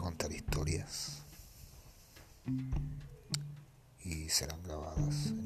contar historias. Y serán grabadas eh,